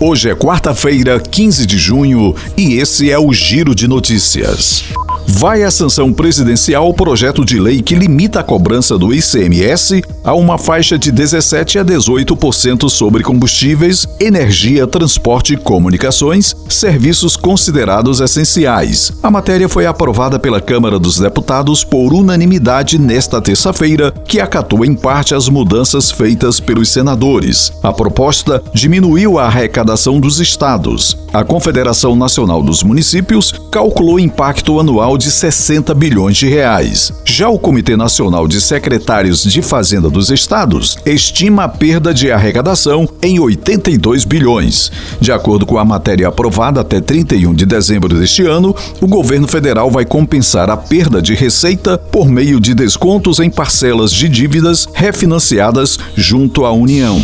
Hoje é quarta-feira, 15 de junho, e esse é o Giro de Notícias. Vai à sanção presidencial o projeto de lei que limita a cobrança do ICMS a uma faixa de 17 a 18% sobre combustíveis, energia, transporte, comunicações, serviços considerados essenciais. A matéria foi aprovada pela Câmara dos Deputados por unanimidade nesta terça-feira, que acatou em parte as mudanças feitas pelos senadores. A proposta diminuiu a arrecadação dos estados. A Confederação Nacional dos Municípios calculou impacto anual de 60 bilhões de reais. Já o Comitê Nacional de Secretários de Fazenda dos Estados estima a perda de arrecadação em 82 bilhões. De acordo com a matéria aprovada até 31 de dezembro deste ano, o governo federal vai compensar a perda de receita por meio de descontos em parcelas de dívidas refinanciadas junto à União.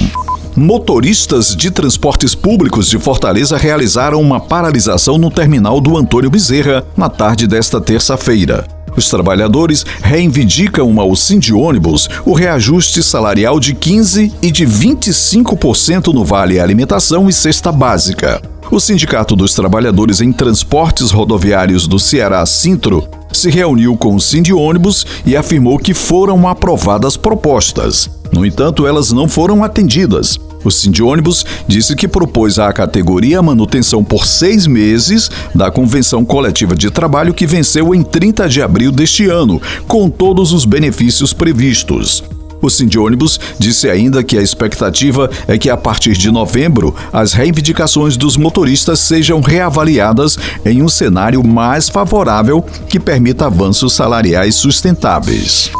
Motoristas de transportes públicos de Fortaleza realizaram uma paralisação no terminal do Antônio Bezerra na tarde desta terça-feira. Os trabalhadores reivindicam ao ônibus o reajuste salarial de 15% e de 25% no Vale Alimentação e Cesta Básica. O Sindicato dos Trabalhadores em Transportes Rodoviários do Ceará, Sintro, se reuniu com o ônibus e afirmou que foram aprovadas propostas. No entanto, elas não foram atendidas. O Sindônibus disse que propôs à categoria a manutenção por seis meses da Convenção Coletiva de Trabalho que venceu em 30 de abril deste ano, com todos os benefícios previstos. O Sindônibus disse ainda que a expectativa é que a partir de novembro as reivindicações dos motoristas sejam reavaliadas em um cenário mais favorável que permita avanços salariais sustentáveis.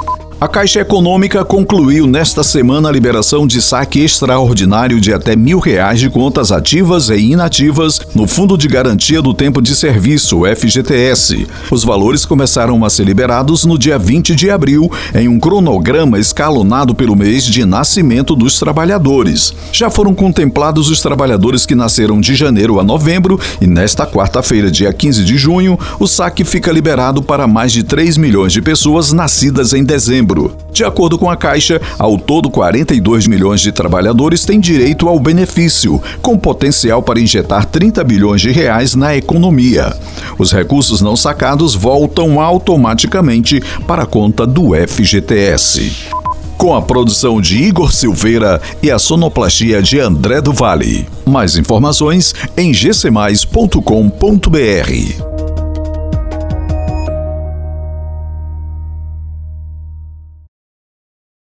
A Caixa Econômica concluiu nesta semana a liberação de saque extraordinário de até mil reais de contas ativas e inativas no Fundo de Garantia do Tempo de Serviço, FGTS. Os valores começaram a ser liberados no dia 20 de abril, em um cronograma escalonado pelo mês de nascimento dos trabalhadores. Já foram contemplados os trabalhadores que nasceram de janeiro a novembro e nesta quarta-feira, dia 15 de junho, o saque fica liberado para mais de 3 milhões de pessoas nascidas em dezembro setembro. De acordo com a Caixa, ao todo 42 milhões de trabalhadores têm direito ao benefício, com potencial para injetar 30 bilhões de reais na economia. Os recursos não sacados voltam automaticamente para a conta do FGTS. Com a produção de Igor Silveira e a sonoplastia de André do Vale. Mais informações em gcmais.com.br.